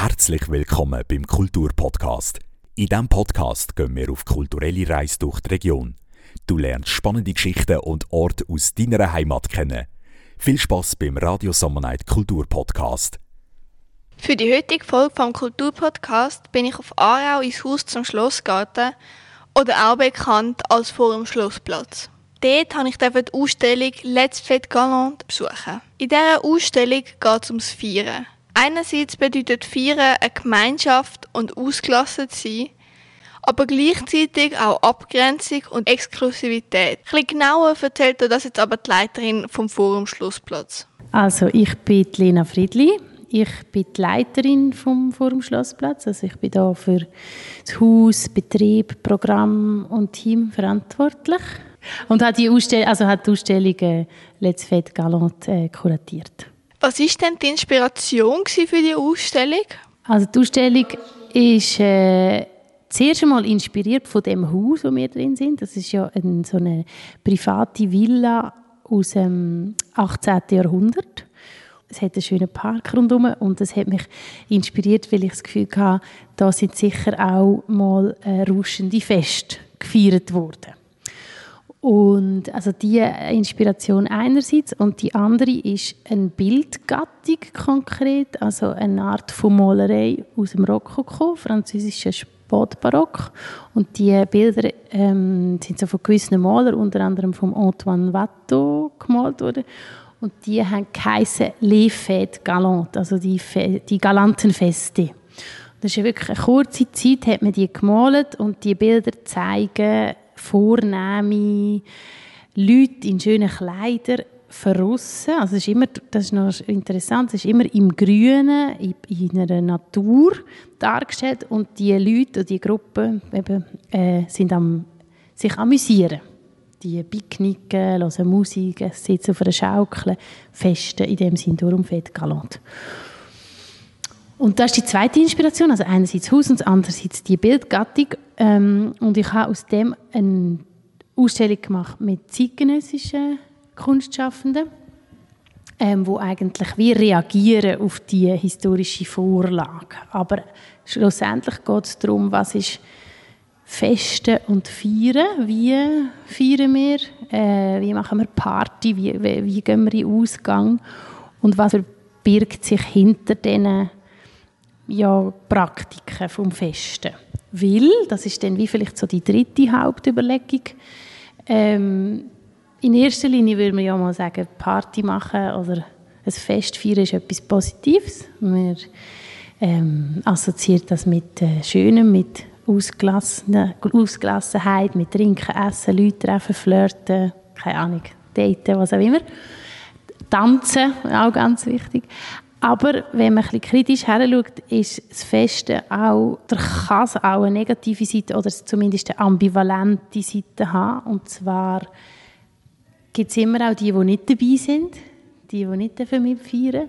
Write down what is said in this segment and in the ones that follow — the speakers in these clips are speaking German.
Herzlich willkommen beim Kulturpodcast. In diesem Podcast gehen wir auf kulturelle Reise durch die Region. Du lernst spannende Geschichten und Orte aus deiner Heimat kennen. Viel Spaß beim Radio Summer Night Kulturpodcast. Für die heutige Folge vom Kulturpodcast bin ich auf Aarau ins Haus zum Schlossgarten oder auch bekannt als Forum Schlossplatz. Dort habe ich die Ausstellung Let's Fête Galant besuchen. In dieser Ausstellung geht es ums Feiern. Einerseits bedeutet Feiern eine Gemeinschaft und ausgelassen sein, aber gleichzeitig auch Abgrenzung und Exklusivität. Ein bisschen genauer erzählt er das jetzt aber die Leiterin vom Forum Schlussplatz. Also ich bin Lena Friedli. Ich bin die Leiterin vom Forum Schlossplatz. Also ich bin da für das Haus, Betrieb, Programm und Team verantwortlich und hat die Ausstellung, also hat die Ausstellung äh, Let's Fête Galant äh, kuratiert. Was ist denn die Inspiration für die Ausstellung? Also die Ausstellung ist äh, zuerst einmal inspiriert von dem Haus, wo wir drin sind. Das ist ja ein, so eine private Villa aus dem 18. Jahrhundert. Es hat einen schönen Park rundherum und das hat mich inspiriert, weil ich das Gefühl hatte, da sind sicher auch mal äh, rauschende Feste gefeiert worden. Und also die Inspiration einerseits und die andere ist eine Bildgattung konkret, also eine Art von Malerei aus dem Rokoko, französischen Spätbarock. Und die Bilder ähm, sind so von gewissen Malern, unter anderem von Antoine Watteau gemalt worden. Und die haben geheissen Les Fêtes Galantes, also die, Fe die galanten. Das ist wirklich eine kurze Zeit, hat man die gemalt und die Bilder zeigen vornehme Leute in schönen Kleidern verrissen. Also ist immer, das ist noch interessant, es ist immer im Grünen, in, in einer Natur dargestellt und die Leute und die Gruppen eben, äh, sind am sich amüsieren. Die picknicken, hören Musik, sitzen auf einer Schaukel, festen in dem Sinn darum fett galant. Und das ist die zweite Inspiration, also einerseits Haus und andererseits die Bildgattung. Ähm, und ich habe aus dem eine Ausstellung gemacht mit zeitgenössischen Kunstschaffenden, ähm, wo eigentlich wir reagieren auf die historische Vorlage. Aber schlussendlich geht es darum, was ist Festen und Feiern. Wie feiern wir? Äh, wie machen wir Party? Wie, wie, wie gehen wir in Ausgang? Und was verbirgt sich hinter diesen ja, Praktiken vom Festen. Weil, das ist dann wie vielleicht so die dritte Hauptüberlegung, ähm, in erster Linie würde man ja mal sagen, Party machen oder ein Fest feiern ist etwas Positives. Man ähm, assoziiert das mit äh, Schönem, mit Ausgelassenheit, mit Trinken, Essen, Leute treffen, flirten, keine Ahnung, daten, was auch immer. Tanzen, auch ganz wichtig. Aber wenn man ein kritisch heranschaut, ist das Festen auch, der kann es auch eine negative Seite oder zumindest eine ambivalente Seite haben. Und zwar gibt es immer auch die, die nicht dabei sind, die, die nicht mitfeiern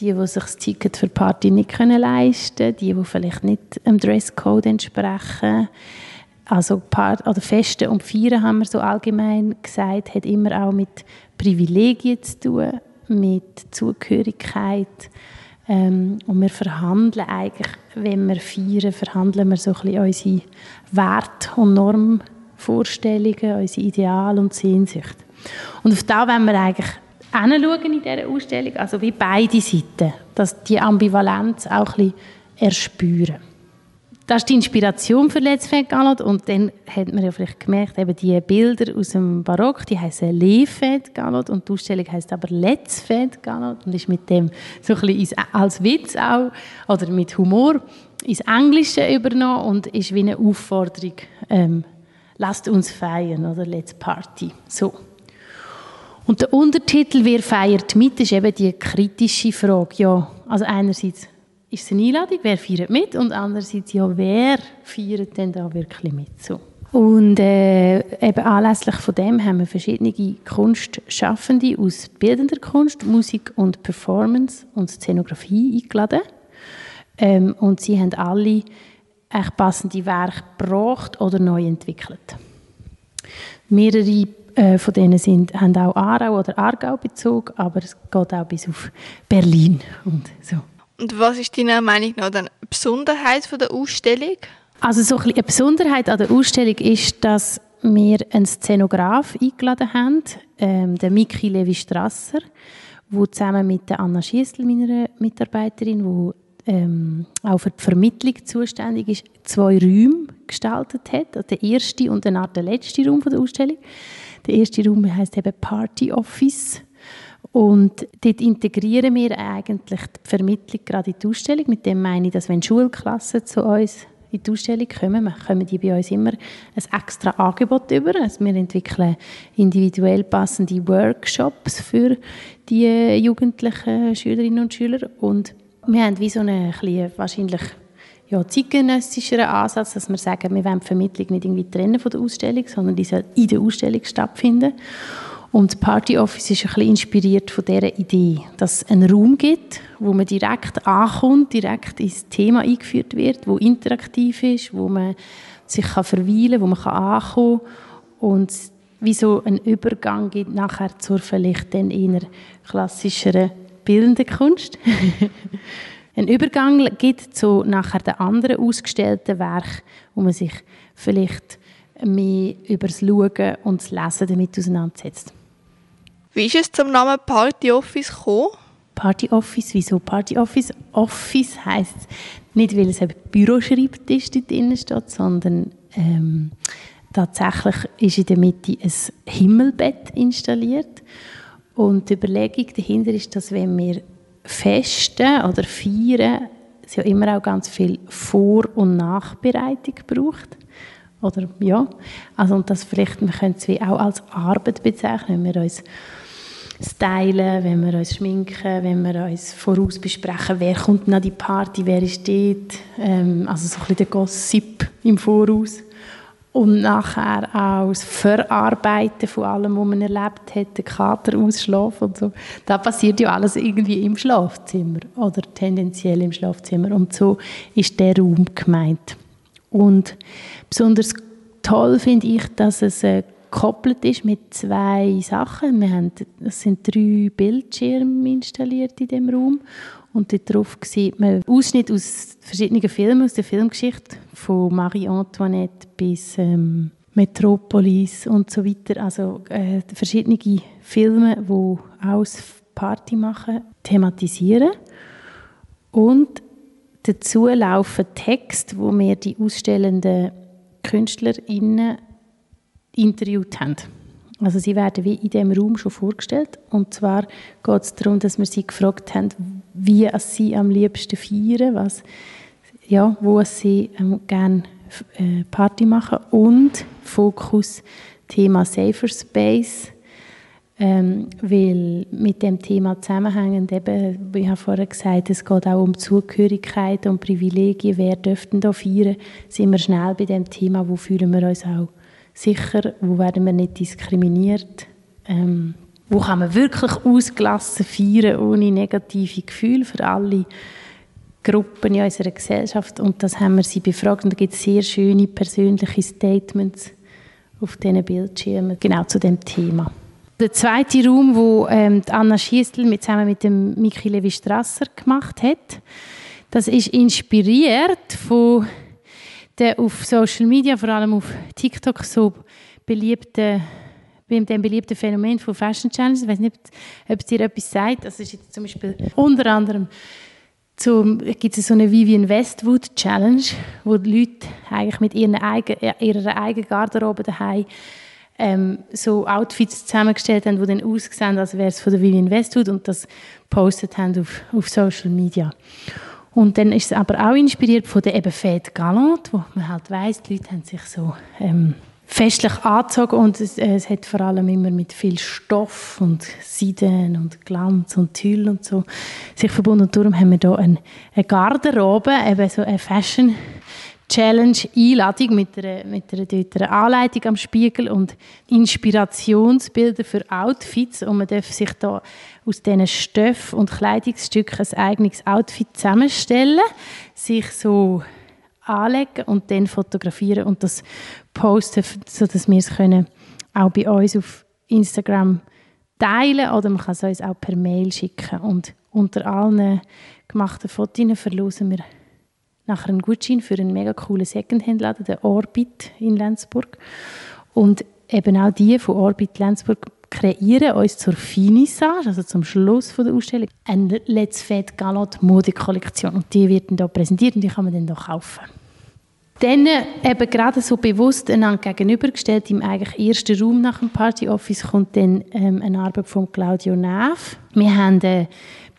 die, die sich das Ticket für die Party nicht leisten können, die, die vielleicht nicht dem Dresscode entsprechen. Also Part oder Feste und Feiern, haben wir so allgemein gesagt, hat immer auch mit Privilegien zu tun mit Zugehörigkeit. Ähm, und wir verhandeln eigentlich, wenn wir feiern, verhandeln wir so ein bisschen unsere Wert- und Normvorstellungen, unsere Ideale und Sehnsucht. Und auf da wollen wir eigentlich hinschauen in dieser Ausstellung, also wie beide Seiten, dass die Ambivalenz auch ein bisschen erspüren das ist die Inspiration für Let's Fête Gallant und dann hat man ja vielleicht gemerkt, eben die Bilder aus dem Barock, die heißen Le Fête Gallant und die Ausstellung heißt aber Let's Fête Gallant und ist mit dem so ein bisschen als Witz auch oder mit Humor ins Englische übernommen und ist wie eine Aufforderung, ähm, lasst uns feiern oder Let's Party. So. Und der Untertitel «Wer feiert mit?» ist eben die kritische Frage. Ja, also einerseits ist es eine Einladung, wer feiert mit und andererseits, ja, wer feiert denn da wirklich mit? So. Und äh, eben anlässlich von dem haben wir verschiedene Kunstschaffende aus bildender Kunst, Musik und Performance und Szenografie eingeladen. Ähm, und sie haben alle echt passende Werke gebracht oder neu entwickelt. Mehrere äh, von denen sind, haben auch Aarau oder Aargau bezogen, aber es geht auch bis auf Berlin und so. Und was ist deiner Meinung nach eine Besonderheit von der Ausstellung? Also so ein eine Besonderheit an der Ausstellung ist, dass wir einen Szenograf eingeladen haben, ähm, den Miki Levi Strasser, der zusammen mit der Anna Schiessl, meiner Mitarbeiterin, die ähm, auch für die Vermittlung zuständig ist, zwei Räume gestaltet hat. Also der erste und dann der letzte Raum der Ausstellung. Der erste Raum heißt eben Party Office. Und dort integrieren wir eigentlich die Vermittlung gerade in die Ausstellung. Mit dem meine ich, dass wenn Schulklassen zu uns in die Ausstellung kommen, kommen die bei uns immer ein extra Angebot über. Also wir entwickeln individuell passende Workshops für die jugendlichen Schülerinnen und Schüler und wir haben wie so einen kleinen, wahrscheinlich ja, zeitgenössischeren Ansatz, dass wir sagen, wir wollen die Vermittlung nicht irgendwie trennen von der Ausstellung, sondern die soll in der Ausstellung stattfinden. Und Party Office ist ein bisschen inspiriert von dieser Idee, dass es einen Raum gibt, wo man direkt ankommt, direkt ins Thema eingeführt wird, wo interaktiv ist, wo man sich kann verweilen kann, wo man kann ankommen und wie so einen Übergang gibt nachher zur vielleicht dann eher klassischeren bildenden Kunst. einen Übergang gibt zu nachher den anderen ausgestellten Werk, wo man sich vielleicht mehr über das Schauen und das Lesen damit auseinandersetzt. Wie ist es zum Namen Party Office gekommen? Party Office, wieso Party Office? Office heisst nicht, weil es ein Büroschreibtisch dort drin steht, sondern ähm, tatsächlich ist in der Mitte ein Himmelbett installiert. Und die Überlegung dahinter ist, dass wenn wir festen oder feiern, es ja immer auch ganz viel Vor- und Nachbereitung braucht. Oder ja, also und das vielleicht, wir können es auch als Arbeit bezeichnen, wenn wir uns stylen, wenn wir uns schminken, wenn wir uns voraus besprechen, wer kommt nach die Party, wer ist dort, ähm, also so ein bisschen der Gossip im Voraus. Und nachher auch das Verarbeiten von allem, was man erlebt hat, den Kater ausschlafen und so. Das passiert ja alles irgendwie im Schlafzimmer oder tendenziell im Schlafzimmer. Und so ist der Raum gemeint. Und besonders toll finde ich, dass es eine gekoppelt ist mit zwei Sachen. Wir haben, es sind drei Bildschirme installiert in dem Raum und darauf sieht man Ausschnitte aus verschiedenen Filmen, aus der Filmgeschichte, von Marie Antoinette bis ähm, Metropolis und so weiter. Also äh, verschiedene Filme, die aus Party machen, thematisieren. Und dazu laufen Texte, wo wir die ausstellenden KünstlerInnen interviewt haben. Also sie werden wie in dem Raum schon vorgestellt. Und zwar geht es darum, dass wir sie gefragt haben, wie sie am liebsten feiern, was, ja, wo sie ähm, gerne äh, Party machen. Und Fokus Thema Safer Space, ähm, weil mit dem Thema zusammenhängend eben, wie ich habe vorher gesagt, es geht auch um Zugehörigkeit und Privilegien, wer dürften da feiern, sind wir schnell bei dem Thema, wo fühlen wir uns auch sicher, wo werden wir nicht diskriminiert, ähm, wo kann man wirklich ausgelassen feiern, ohne negative Gefühle für alle Gruppen in unserer Gesellschaft. Und das haben wir sie befragt und da gibt es sehr schöne persönliche Statements auf diesen Bildschirmen, genau zu dem Thema. Der zweite Raum, wo ähm, Anna Schiessl mit, zusammen mit dem Miki Levi Strasser gemacht hat, das ist inspiriert von der auf Social Media, vor allem auf TikTok, so beliebte bei dem beliebten Phänomen von Fashion Challenges. Ich weiß nicht, ob es dir etwas sagt. Das ist zum Beispiel unter anderem zum, gibt es so eine Vivian Westwood Challenge, wo die Leute eigentlich mit ihren eigen, ihrer eigenen Garderobe daheim ähm, so Outfits zusammengestellt haben, die dann aussehen, als wäre es von der Vivian Westwood und das postet haben auf, auf Social Media. Und dann ist es aber auch inspiriert von der eben Fête Galante, wo man halt weiss, die Leute haben sich so ähm, festlich angezogen und es, äh, es, hat vor allem immer mit viel Stoff und Seiden und Glanz und Tüll und so sich verbunden. Und darum haben wir hier eine, eine Garderobe, eben so eine Fashion Challenge Einladung mit einer, mit einer, einer Anleitung am Spiegel und Inspirationsbilder für Outfits. Und man darf sich da aus diesen Stoff- und Kleidungsstücken ein eigenes Outfit zusammenstellen, sich so anlegen und dann fotografieren und das posten, sodass wir es können auch bei uns auf Instagram teilen oder man kann es uns auch per Mail schicken. Und unter allen gemachten Fotos verlosen wir nachher einen Gutschein für einen mega coolen Secondhand-Laden, den Orbit in Lenzburg. Und eben auch die von Orbit Lenzburg kreieren uns zur Finissage, also zum Schluss von der Ausstellung, eine Let's Fête Galant Modekollektion. Und die wird dann hier präsentiert und die kann man dann hier kaufen. Dann eben gerade so bewusst einander gegenübergestellt, im eigentlich ersten Raum nach dem Party Office kommt dann ähm, eine Arbeit von Claudio Neff. Wir haben äh,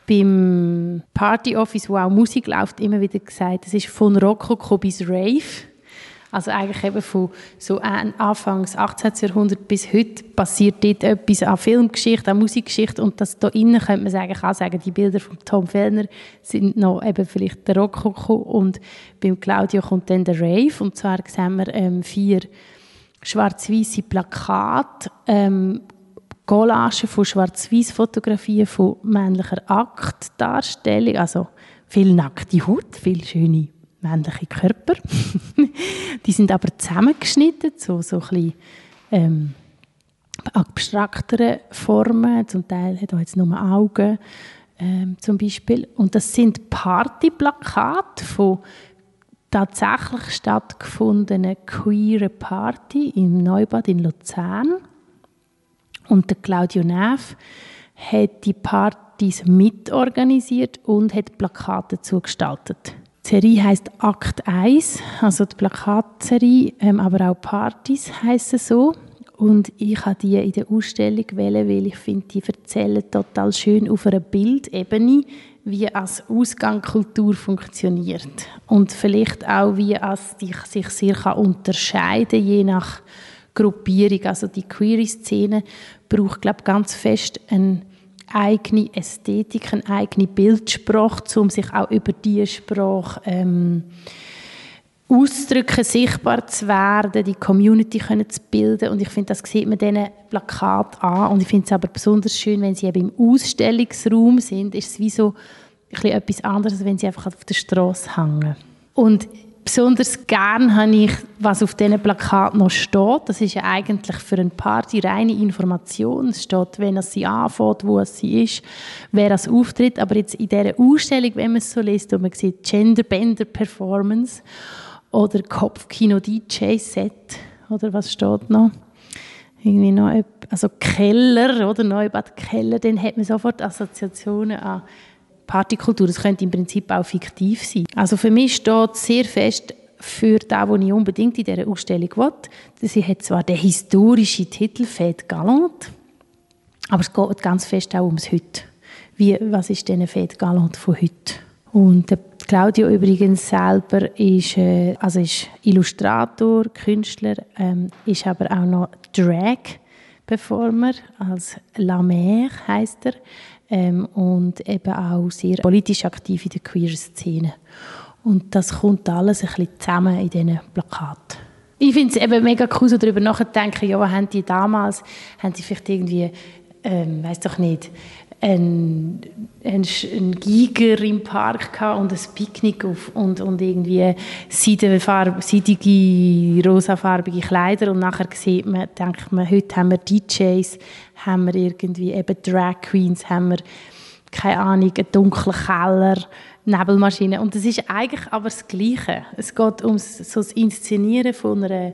beim Party Office, wo auch Musik läuft, immer wieder gesagt, es ist von Rokoko bis Rave. Also eigentlich eben von so Anfangs 18. Jahrhundert bis heute passiert dort etwas an Filmgeschichte, an Musikgeschichte und das da innen könnte man sagen, kann sagen, die Bilder von Tom Fellner sind noch eben vielleicht der Rokoko und beim Claudio kommt dann der Rave und zwar sehen wir ähm, vier schwarz-weiße Plakate, ähm, Collagen von schwarz-weiß-Fotografien von männlicher Aktdarstellung, also viel nackte Haut, viel schöne männliche Körper. die sind aber zusammengeschnitten, so, so ein ähm, abstraktere Formen. Zum Teil hat er jetzt nur Augen ähm, zum Beispiel. Und das sind Partyplakate von tatsächlich stattgefundenen queeren Party im Neubad in Luzern. Und der Claudio Neff hat die Partys mitorganisiert und hat Plakate zugestaltet. Die Serie heisst Akt 1, also die Plakatserie, ähm, aber auch Partys heissen so. Und ich habe die in der Ausstellung wählen, weil ich finde, die erzählen total schön auf einer Bildebene, wie als Ausgang Kultur funktioniert. Und vielleicht auch, wie es sich sehr unterscheiden kann, je nach Gruppierung. Also die Query-Szene braucht, glaube ich, ganz fest eine eigene Ästhetik, eine eigene Bildsprache, um sich auch über diese Sprache ähm, ausdrücken, sichtbar zu werden, die Community können zu bilden und ich finde, das sieht man diesen Plakat an und ich finde es aber besonders schön, wenn sie eben im Ausstellungsraum sind, ist es wie so ein etwas anderes, als wenn sie einfach auf der Straße hängen. Und Besonders gern habe ich, was auf diesen Plakat noch steht. Das ist ja eigentlich für eine Party reine Information. Es steht, wenn sie anfängt, wo sie ist, wer es auftritt. Aber jetzt in dieser Ausstellung, wenn man es so liest, und man sieht Genderbender Performance oder Kopfkino DJ Set oder was steht noch? Irgendwie noch, also Keller oder Neubad Keller, dann hat man sofort Assoziationen an Partykultur, das könnte im Prinzip auch fiktiv sein. Also für mich steht sehr fest für das, was ich unbedingt in dieser Ausstellung will. Sie hat zwar den historischen Titel «Fête Galant», aber es geht ganz fest auch ums Heute. Wie, was ist denn Fête Galant von heute? Und Claudio übrigens selber ist, äh, also ist Illustrator, Künstler, ähm, ist aber auch noch Drag-Performer, als La Mer heisst er ähm, und eben auch sehr politisch aktiv in der queer Szene. Und das kommt alles ein bisschen zusammen in diesen Plakaten. Ich finde es eben mega cool, so darüber nachzudenken, ja, was haben die damals, haben sie vielleicht irgendwie, ähm, weiß doch nicht, ein, ein, ein Giger im Park und ein Picknick auf, und, und irgendwie seidige, seidige, rosafarbige Kleider und nachher sieht man, denkt man, heute haben wir DJs, haben wir irgendwie eben Drag Queens, haben wir, keine Ahnung, einen dunklen Keller, Nebelmaschine und das ist eigentlich aber das Gleiche. Es geht um so das Inszenieren von einer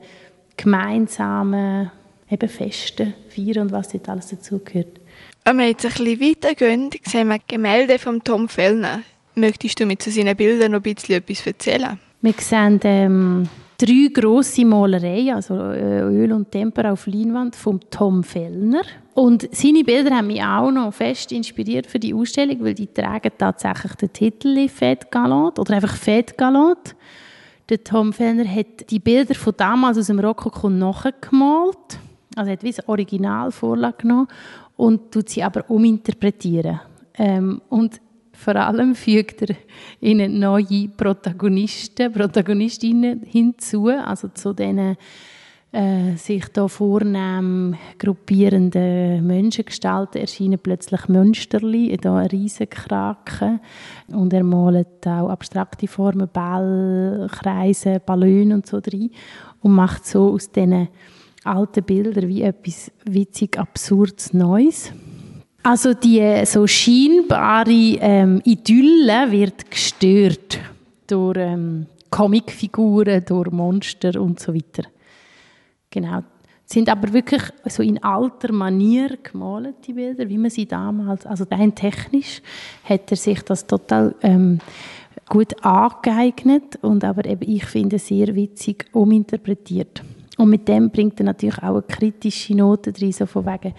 gemeinsamen eben Festen, Feiern und was dort alles dazugehört. Wenn wir jetzt ein bisschen weitergehen, sehen wir Gemälde von Tom Fellner. Möchtest du mir zu seinen Bildern noch ein bisschen etwas erzählen? Wir sehen ähm, drei grosse Malereien, also äh, Öl und Tempera auf Leinwand von Tom Fellner. Und seine Bilder haben mich auch noch fest inspiriert für die Ausstellung, weil die tragen tatsächlich den Titel Fête Galant oder einfach Fête Galant. Der Tom Fellner hat die Bilder von damals aus dem Rokoko nachgemalt. Also er hat wie eine Originalvorlage genommen und tut sie aber uminterpretieren. Ähm, und vor allem fügt er ihnen neue Protagonisten, Protagonistinnen hinzu, also zu diesen äh, sich da vornehm gruppierenden Menschengestalten erscheinen plötzlich Münsterli, da ein Riesenkraken und er malt auch abstrakte Formen, Ball, Kreise, Ballone und so drin und macht so aus diesen alte Bilder wie etwas witzig Absurdes Neues. Also die so scheinbare ähm, Idylle wird gestört durch ähm, Comicfiguren, durch Monster und so weiter. Genau. Sind aber wirklich so in alter Manier gemalt, die Bilder, wie man sie damals, also rein technisch, hat er sich das total ähm, gut angeeignet und aber eben, ich finde, sehr witzig uminterpretiert. Und mit dem bringt er natürlich auch eine kritische Note drin, so von wegen,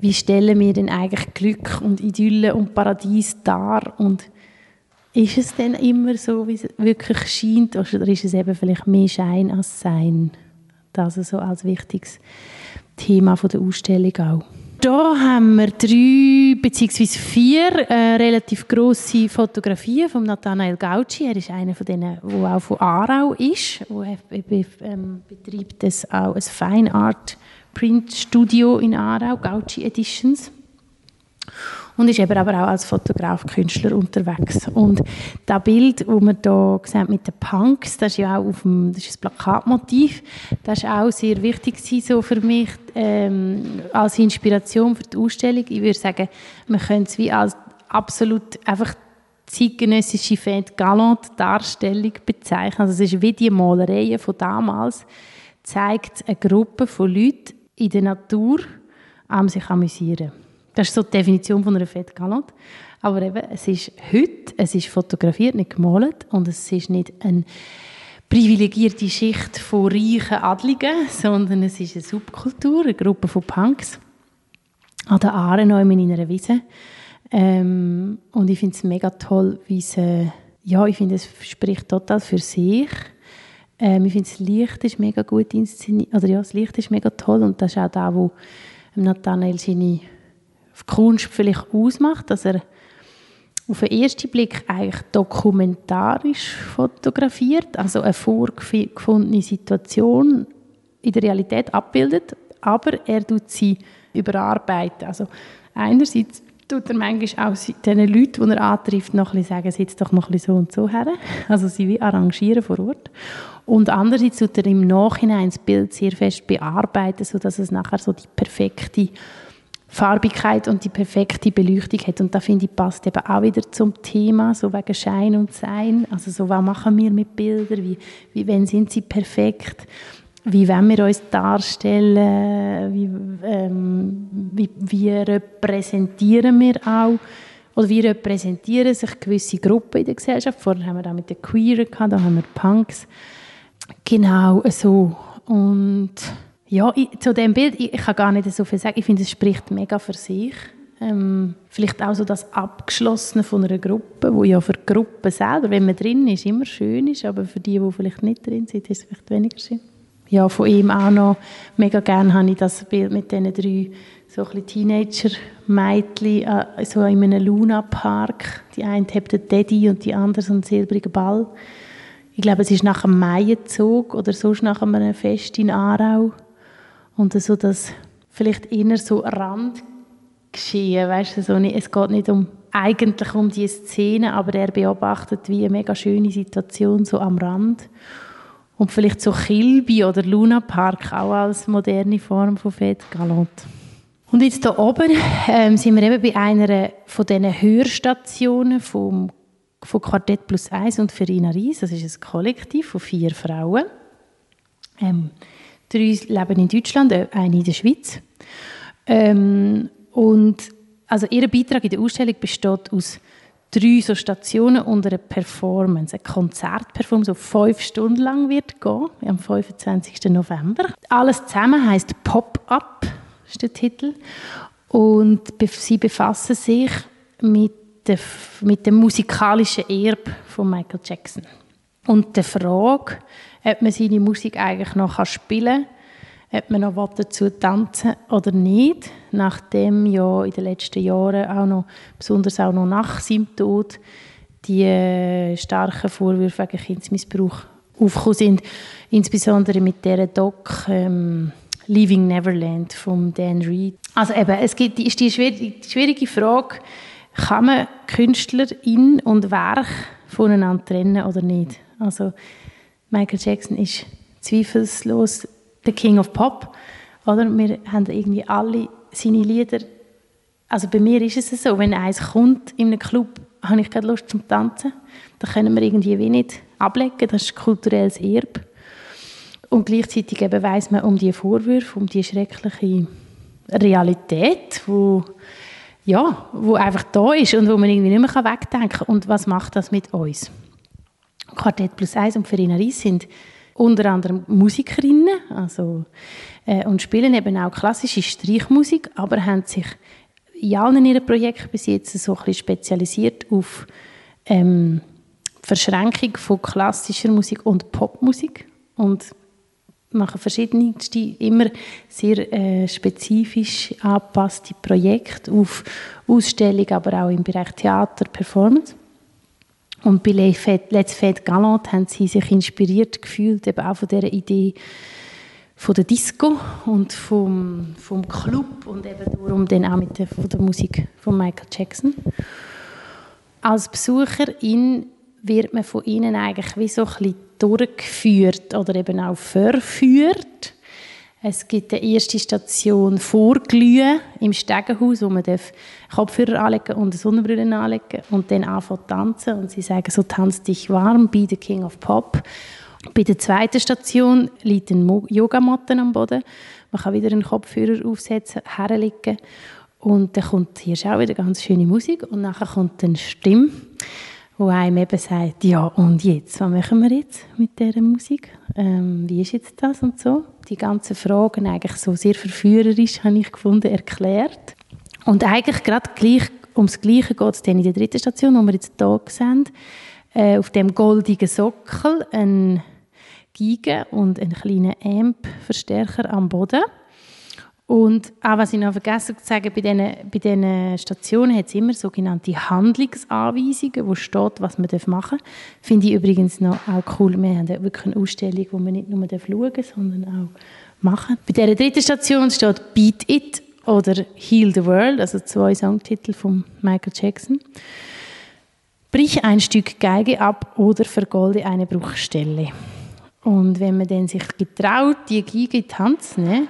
wie stellen wir denn eigentlich Glück und Idylle und Paradies dar und ist es denn immer so, wie es wirklich scheint, oder ist es eben vielleicht mehr Schein als Sein? Das so als wichtiges Thema der Ausstellung auch. Da haben wir drei bzw. vier äh, relativ grosse Fotografien von Nathanael Gauci. Er ist einer von denen, der auch von Aarau ist. Er ähm, betreibt das auch ein Fine Art Print Studio in Aarau, Gauci Editions und ist eben aber auch als Fotograf, Künstler unterwegs. Und das Bild, das wir hier sehen mit den Punks, das ist ja auch auf dem, das ist ein Plakatmotiv, das war auch sehr wichtig so für mich ähm, als Inspiration für die Ausstellung. Ich würde sagen, man könnte es wie als absolut einfach zeitgenössische Fête Galant Darstellung bezeichnen. Also es ist wie die Malereien von damals, zeigt eine Gruppe von Leuten in der Natur am sich amüsieren. Das ist so die Definition von einer Fête Galante. Aber eben, es ist heute, es ist fotografiert, nicht gemalt und es ist nicht eine privilegierte Schicht von reichen Adligen, sondern es ist eine Subkultur, eine Gruppe von Punks an der Aare in einer Wiese. Ähm, und ich finde es mega toll, wie sie, ja, ich finde, es spricht total für sich. Ähm, ich finde, das Licht ist mega gut inszeniert, oder ja, das Licht ist mega toll und das ist auch da, wo Nathanael seine Kunst vielleicht ausmacht, dass er auf den ersten Blick eigentlich dokumentarisch fotografiert, also eine vorgefundene Situation in der Realität abbildet, aber er tut sie überarbeiten. Also einerseits tut er manchmal auch den Leuten, die er antrifft, noch ein bisschen sagen, sitz doch noch ein bisschen so und so her. Also sie wie arrangieren vor Ort. Und andererseits tut er im Nachhinein das Bild sehr fest bearbeiten, sodass es nachher so die perfekte Farbigkeit und die perfekte Beleuchtung hat. Und da finde ich, passt eben auch wieder zum Thema, so wegen Schein und Sein. Also so, was machen wir mit Bildern? Wie, wie wann sind sie perfekt? Wie wollen wir uns darstellen? Wie, ähm, wie, wie repräsentieren wir auch? Oder wie repräsentieren sich gewisse Gruppen in der Gesellschaft? Vorher haben wir da mit den Queeren gehabt, da haben wir Punks. Genau so. Und ja, ich, zu dem Bild, ich, ich, kann gar nicht so viel sagen. Ich finde, es spricht mega für sich. Ähm, vielleicht auch so das Abgeschlossene von einer Gruppe, wo ja für die Gruppe selber, wenn man drin ist, immer schön ist, aber für die, die vielleicht nicht drin sind, ist es vielleicht weniger schön. Ja, von ihm auch noch mega gerne habe ich das Bild mit diesen drei so Teenager-Mädchen äh, so in einem Luna-Park. Die eine hat den Daddy und die andere so einen silbrigen Ball. Ich glaube, es ist nach einem Maienzug oder sonst nach einem Fest in Aarau. Und so das vielleicht eher so Randgeschehen, weißt du, so nicht, es geht nicht um, eigentlich um die Szene, aber er beobachtet wie eine mega schöne Situation so am Rand. Und vielleicht so Kilby oder Luna Park auch als moderne Form von Fête Galant. Und jetzt hier oben ähm, sind wir eben bei einer von diesen Hörstationen vom, von Quartett Plus 1 und Ferina Ries. Das ist ein Kollektiv von vier Frauen. Ähm, Drei leben in Deutschland, äh, eine in der Schweiz. Ähm, und also ihr Beitrag in der Ausstellung besteht aus drei so Stationen und einer Performance, eine Konzertperformance, die fünf Stunden lang wird gehen, am 25. November. Alles zusammen heißt Pop-up, ist der Titel. Und sie befassen sich mit, mit dem musikalischen Erbe von Michael Jackson. Und der Frage, ob man seine Musik eigentlich noch spielen kann, ob man noch dazu tanzen oder nicht, nachdem ja in den letzten Jahren auch noch, besonders auch noch nach seinem Tod, die äh, starken Vorwürfe wegen Kindesmissbrauch aufgekommen sind, insbesondere mit der Doc ähm, Leaving Neverland von Dan Reed. Also eben, es gibt, ist die schwierige, Frage, kann man Künstlerin und Werk voneinander trennen oder nicht? Also Michael Jackson ist zweifellos der King of Pop. Oder? Wir haben irgendwie alle seine Lieder also bei mir ist es so, wenn eins kommt in einem Club, habe ich gerade Lust zum Tanzen. Da können wir irgendwie wenig ablegen, das ist kulturelles Erbe. Und gleichzeitig eben weiss man um die Vorwürfe, um die schreckliche Realität, wo ja, wo einfach da ist und wo man irgendwie nicht mehr wegdenken kann. Und was macht das mit uns? Quartett plus eins und Verena Ries sind unter anderem Musikerinnen also, äh, und spielen eben auch klassische Streichmusik, aber haben sich in allen ihren Projekten bis jetzt so ein bisschen spezialisiert auf ähm, Verschränkung von klassischer Musik und Popmusik und machen verschiedenste, immer sehr äh, spezifisch angepasste Projekte auf Ausstellungen, aber auch im Bereich Theater, Performance. Und bei Let's Fête Galant haben sie sich inspiriert gefühlt, eben auch von dieser Idee von der Disco und vom, vom Club und eben darum dann auch mit der, von der Musik von Michael Jackson. Als Besucherin wird man von ihnen eigentlich wie so ein bisschen durchgeführt oder eben auch verführt. Es gibt eine erste Station Vorglühen im Stegenhaus, wo man Kopfhörer anlegen und eine Sonnenbrille anlegen und dann anfangen tanzen. Und sie sagen so, tanz dich warm, be the king of pop. Bei der zweiten Station liegt ein Yogamatte am Boden. Man kann wieder einen Kopfhörer aufsetzen, herlegen und dann kommt hier auch wieder ganz schöne Musik und nachher kommt eine Stimme wo einem eben sagt, ja und jetzt, was machen wir jetzt mit dieser Musik? Ähm, wie ist jetzt das und so? Die ganzen Fragen eigentlich so sehr verführerisch, habe ich gefunden, erklärt. Und eigentlich gerade gleich, ums Gleiche geht es dann in der dritten Station, wo wir jetzt hier sehen, äh, auf dem goldigen Sockel ein Giga und ein kleiner Amp-Verstärker am Boden. Und auch was ich noch vergessen zu sagen, bei diesen, bei diesen Stationen hat es immer sogenannte Handlungsanweisungen, wo steht, was man machen darf. Finde ich übrigens noch auch cool. Wir haben wirklich eine Ausstellung, wo man nicht nur schauen darf, sondern auch machen. Bei dieser dritten Station steht «Beat It» oder «Heal the World», also zwei Songtitel von Michael Jackson. «Brich ein Stück Geige ab oder vergolde eine Bruchstelle». Und wenn man dann sich getraut, die Geige in die Hand zu nehmen,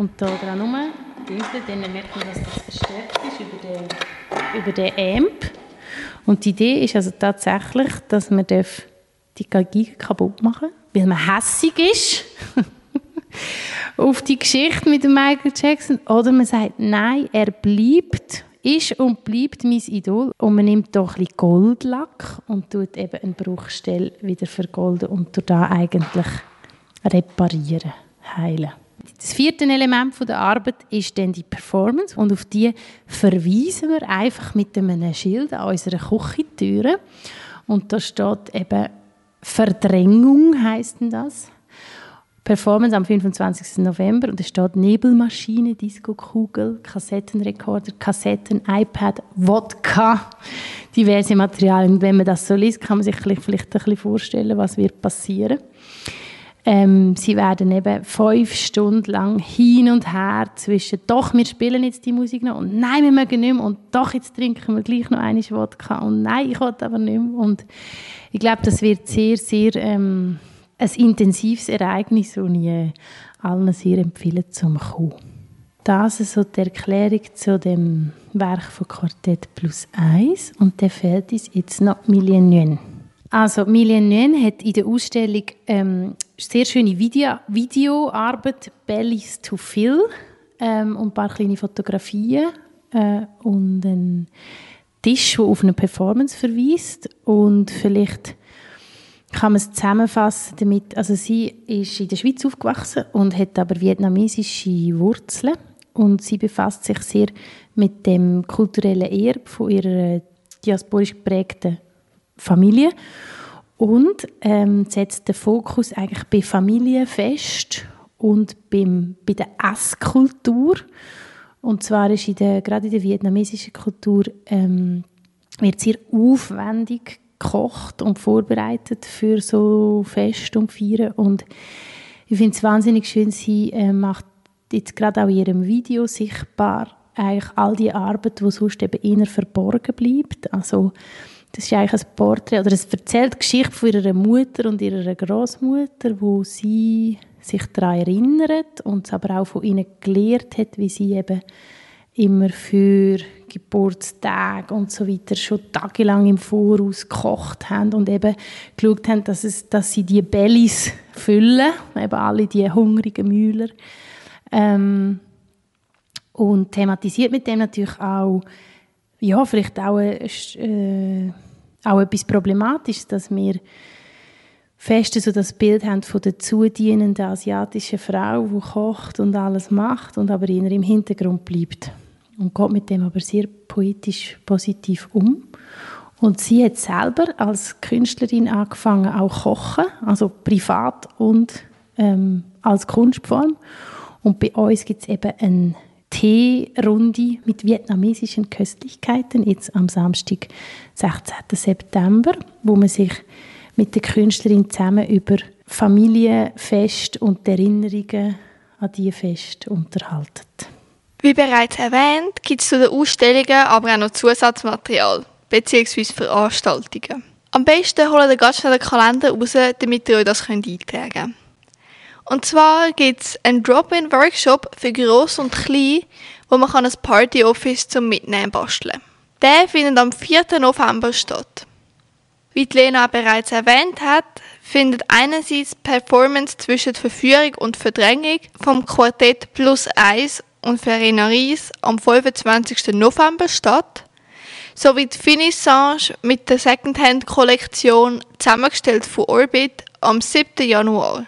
und hier dran rum, dann merkt man, dass das verstärkt ist über den, über den Amp. Und die Idee ist also tatsächlich, dass man die Geige kaputt machen darf, weil man hässig ist auf die Geschichte mit Michael Jackson. Oder man sagt, nein, er bleibt, ist und bleibt mein Idol. Und man nimmt doch ein Goldlack und tut eben eine Bruchstelle wieder vergolden und tut da eigentlich reparieren, heilen. Das vierte Element der Arbeit ist dann die Performance und auf die verweisen wir einfach mit einem Schild an unserer Küchentüre und da steht eben Verdrängung heißt das. Performance am 25. November und es steht Nebelmaschine, Disco-Kugel, Kassettenrekorder, Kassetten, iPad, Wodka, diverse Materialien. Wenn man das so liest, kann man sich vielleicht ein bisschen vorstellen, was wird passieren. Ähm, sie werden eben fünf Stunden lang hin und her zwischen «Doch, wir spielen jetzt die Musik noch» und «Nein, wir mögen nicht mehr» und «Doch, jetzt trinken wir gleich noch eine Wodka» und «Nein, ich will aber nicht mehr». Und ich glaube, das wird sehr, sehr ähm, ein intensives Ereignis, und ich äh, allen sehr empfehle, zum kommen. Das ist so die Erklärung zu dem Werk von Quartett plus 1 und der fehlt uns jetzt noch Million. Also Million Nguyen hat in der Ausstellung ähm, sehr schöne Video, Videoarbeit «Bellies to Fill» ähm, und ein paar kleine Fotografien äh, und ein Tisch, der auf eine Performance verweist. Und vielleicht kann man es zusammenfassen damit, also sie ist in der Schweiz aufgewachsen und hat aber vietnamesische Wurzeln. Und sie befasst sich sehr mit dem kulturellen Erbe von ihrer diasporisch geprägten Familie und ähm, setzt den Fokus eigentlich bei Familie fest und beim, bei der Esskultur. Und zwar ist in der, gerade in der vietnamesischen Kultur ähm, wird sehr aufwendig gekocht und vorbereitet für so Fest und Feiern. Und ich finde es wahnsinnig schön, sie äh, macht jetzt gerade auch in ihrem Video sichtbar eigentlich all die Arbeit, die sonst eben eher verborgen bleibt. Also das ist eigentlich ein Porträt, oder es erzählt die Geschichte von ihrer Mutter und ihrer Großmutter, wo sie sich daran erinnert und es aber auch von ihnen gelehrt hat, wie sie eben immer für Geburtstage und so weiter schon tagelang im Voraus gekocht haben und eben geschaut haben, dass, es, dass sie die Bellis füllen, eben alle die hungrigen Mühler. Ähm, und thematisiert mit dem natürlich auch, ja, vielleicht auch, äh, auch etwas Problematisches, dass wir fest so das Bild haben von der zudienenden asiatischen Frau, die kocht und alles macht und aber eher im Hintergrund bleibt. Und geht mit dem aber sehr poetisch positiv um. Und sie hat selber als Künstlerin angefangen, auch kochen, also privat und ähm, als Kunstform. Und bei uns gibt es eben eine Teerunde mit vietnamesischen Köstlichkeiten, jetzt am Samstag, 16. September, wo man sich mit der Künstlerin zusammen über Familienfest und Erinnerungen an diese Fest unterhalten. Wie bereits erwähnt, gibt es zu den Ausstellungen aber auch noch Zusatzmaterial bzw. Veranstaltungen. Am besten holen ihr ganz schnell den Kalender raus, damit ihr euch das eintragen könnt. Und zwar gibt es einen Drop-in-Workshop für Gross und Klein, wo man ein Party-Office zum Mitnehmen basteln kann. Der findet am 4. November statt. Wie die Lena bereits erwähnt hat, findet einerseits Performance zwischen Verführung und Verdrängung vom Quartett Plus 1 und Verena Ries am 25. November statt, sowie die Finissage mit der Secondhand-Kollektion zusammengestellt von Orbit am 7. Januar.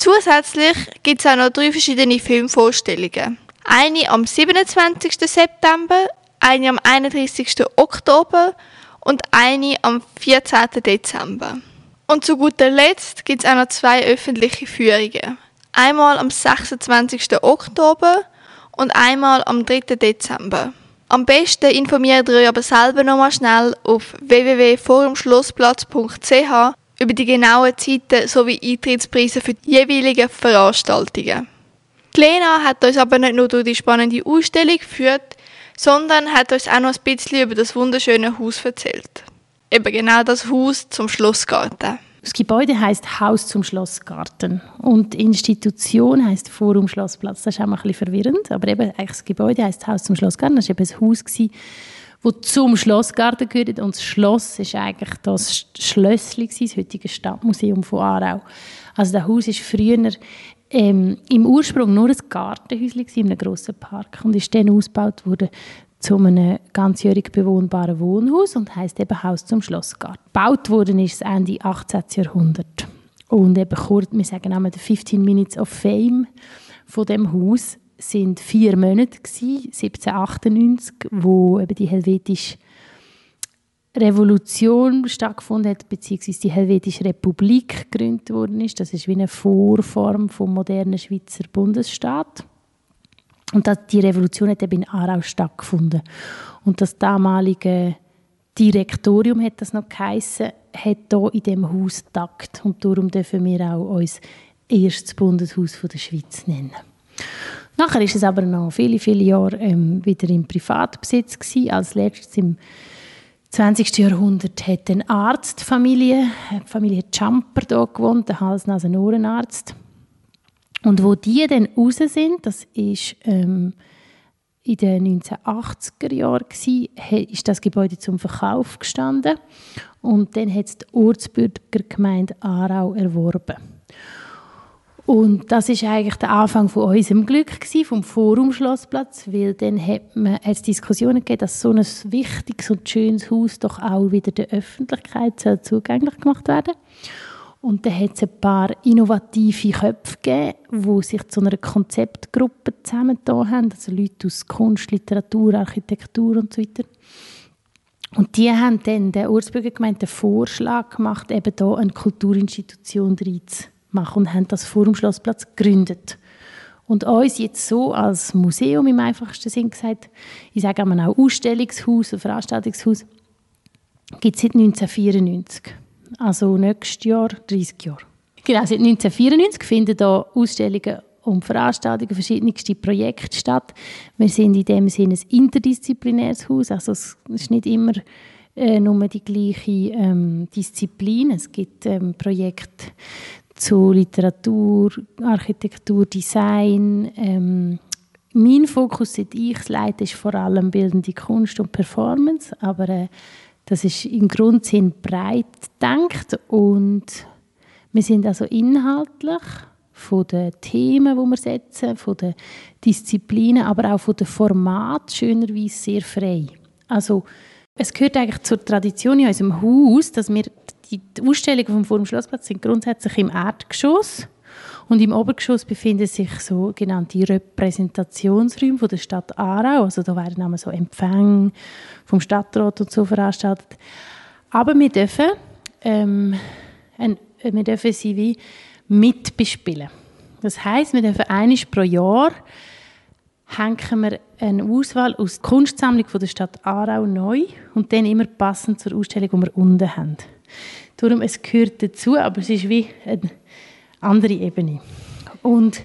Zusätzlich gibt es auch noch drei verschiedene Filmvorstellungen. Eine am 27. September, eine am 31. Oktober und eine am 14. Dezember. Und zu guter Letzt gibt es auch noch zwei öffentliche Führungen. Einmal am 26. Oktober und einmal am 3. Dezember. Am besten informiert ihr euch aber selber nochmal schnell auf www.forumschlossplatz.ch über die genauen Zeiten sowie Eintrittspreise für die jeweiligen Veranstaltungen. Die Lena hat uns aber nicht nur durch die spannende Ausstellung geführt, sondern hat uns auch noch ein bisschen über das wunderschöne Haus erzählt. Eben genau das Haus zum Schlossgarten. Das Gebäude heißt Haus zum Schlossgarten und die Institution heißt Forum Schlossplatz. Das ist auch mal ein bisschen verwirrend, aber eben eigentlich das Gebäude heißt Haus zum Schlossgarten. Das war eben ein Haus, das zum Schlossgarten gehört und das Schloss ist eigentlich das Schlössli, das heutige Stadtmuseum von Aarau. Also das Haus ist früher ähm, im Ursprung nur ein Gartenhäuschen in einem grossen Park und ist dann ausgebaut worden zu einem ganzjährig bewohnbaren Wohnhaus und heißt eben Haus zum Schlossgarten. Gebaut worden ist es Ende 18. Jahrhundert. Und eben kurz, wir sagen einmal, die 15 Minutes of Fame von dem Haus sind vier Monate gewesen, 1798, wo eben die helvetische Revolution stattgefunden hat, beziehungsweise die Helvetische Republik gegründet worden ist. Das ist wie eine Vorform vom modernen Schweizer Bundesstaat. Und das, die Revolution hat eben in Aarau stattgefunden. Und das damalige Direktorium, hat das noch geheissen, hat hier in diesem Haus tagt. Und darum dürfen wir auch uns erstes Bundeshaus von der Schweiz nennen. Nachher ist es aber noch viele, viele Jahre ähm, wieder im Privatbesitz gewesen. Als letztes im 20. Jahrhundert hat eine Arztfamilie, die Familie Jumper hier gewohnt, der Hals-Nasen-Ohrenarzt. Und wo die dann raus sind, das ist ähm, in den 1980er Jahren ist das Gebäude zum Verkauf gestanden und dann hat es die Ortsbürgergemeinde Aarau erworben. Und das ist eigentlich der Anfang von unserem Glück gewesen, vom Forum Schlossplatz, weil dann hat es Diskussionen gegeben, dass so ein wichtiges und schönes Haus doch auch wieder der Öffentlichkeit zugänglich gemacht werden und dann hat es ein paar innovative Köpfe gegeben, die sich zu einer Konzeptgruppe zusammengetan haben, also Leute aus Kunst, Literatur, Architektur und so weiter. Und die haben dann der Ortsbürgergemeinde den Vorschlag gemacht, eben hier eine Kulturinstitution reinzumachen machen und haben das Forum Schlossplatz gegründet. Und uns jetzt so als Museum im einfachsten Sinn gesagt, ich sage auch Ausstellungshaus und Veranstaltungshaus, gibt es seit 1994. Also nächstes Jahr 30 Jahre. Genau, seit 1994 finden hier Ausstellungen und Veranstaltungen, verschiedenste Projekte statt. Wir sind in dem Sinne ein interdisziplinäres Haus, also es ist nicht immer äh, nur die gleiche ähm, Disziplin. Es gibt ähm, Projekte zu Literatur, Architektur, Design, ähm, mein Fokus, seit ich es leite, ist vor allem bildende Kunst und Performance, aber äh, das ist im Grundsinn breit gedacht und wir sind also inhaltlich von den Themen, die wir setzen, von den Disziplinen, aber auch von dem Format schönerweise sehr frei. Also es gehört eigentlich zur Tradition in unserem Haus, dass wir die Ausstellungen vom Forum Schlossplatz sind grundsätzlich im Erdgeschoss und im Obergeschoss befinden sich sogenannte Repräsentationsräume der Stadt Aarau. Also da werden einmal so Empfänge vom Stadtrat und so veranstaltet. Aber wir dürfen, ähm, ein, wir dürfen sie wie mitbespielen. Das heißt, wir dürfen einisch pro Jahr hängen wir eine Auswahl aus der Kunstsammlung der Stadt Aarau neu und dann immer passend zur Ausstellung, die wir unten haben. Darum, es gehört dazu, aber es ist wie eine andere Ebene. Und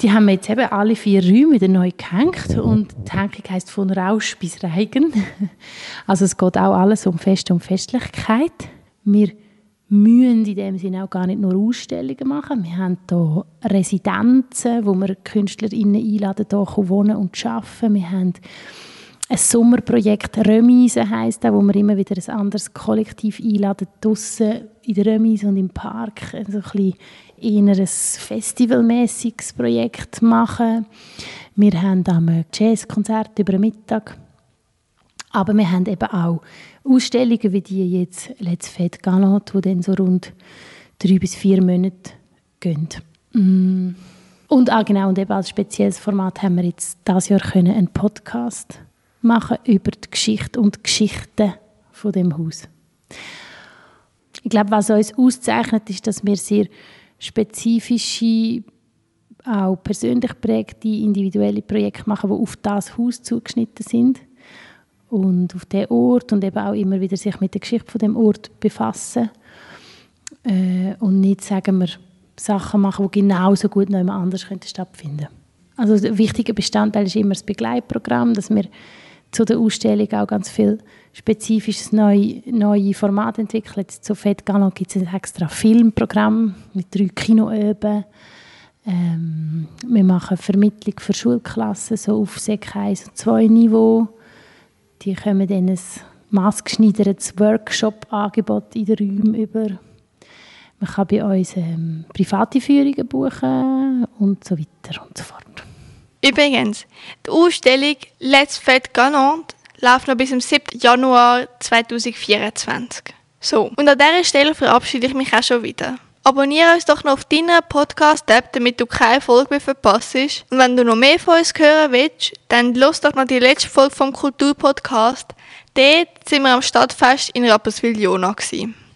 die haben wir jetzt eben alle vier Räume wieder neu gehängt und die Hängung heisst von Rausch bis Reigen. Also es geht auch alles um Fest und Festlichkeit. Wir müssen in dem Sinne auch gar nicht nur Ausstellungen machen. Wir haben hier Residenzen, wo wir KünstlerInnen einladen, hier wohnen und arbeiten. Wir haben ein Sommerprojekt Remise auch, wo wir immer wieder ein anderes Kollektiv einladen, draussen in der Remise und im Park, so ein bisschen eher ein festivalmäßiges Projekt machen. Wir haben ein Jazzkonzert über den Mittag. Aber wir haben eben auch Ausstellungen wie die jetzt Let's Fête Galant, die dann so rund drei bis vier Monate gehen. Mm. Und auch genau, und eben als spezielles Format haben wir jetzt dieses Jahr können einen Podcast machen über die Geschichte und die Geschichten von dem Haus. Ich glaube, was uns auszeichnet, ist, dass wir sehr spezifische, auch persönlich prägte, individuelle Projekte machen, die auf das Haus zugeschnitten sind und auf den Ort und eben auch immer wieder sich mit der Geschichte von dem Ort befassen äh, und nicht, sagen wir, Sachen machen, die genauso gut noch immer anders stattfinden könnten. Also ein wichtiger Bestandteil ist immer das Begleitprogramm, dass wir zu der Ausstellung auch ganz viel spezifisches neue, neue Format entwickelt. Zu Fed Galon gibt es ein extra Filmprogramm mit drei Kinoöben. Ähm, wir machen Vermittlung für Schulklassen so auf Sek 1 und 2 Niveau. Die kommen dann ein maßgeschneidertes Workshop-Angebot in den Räumen über. Man kann bei uns ähm, private Führungen buchen und so weiter und so fort. Übrigens, die Ausstellung Let's Fête Galant läuft noch bis zum 7. Januar 2024. So, und an dieser Stelle verabschiede ich mich auch schon wieder. Abonniere uns doch noch auf deiner Podcast-App, damit du keine Folge mehr verpasst. Und wenn du noch mehr von uns hören willst, dann los doch noch die letzte Folge vom Kulturpodcast. Dort sind wir am Stadtfest in Rapperswil-Jona.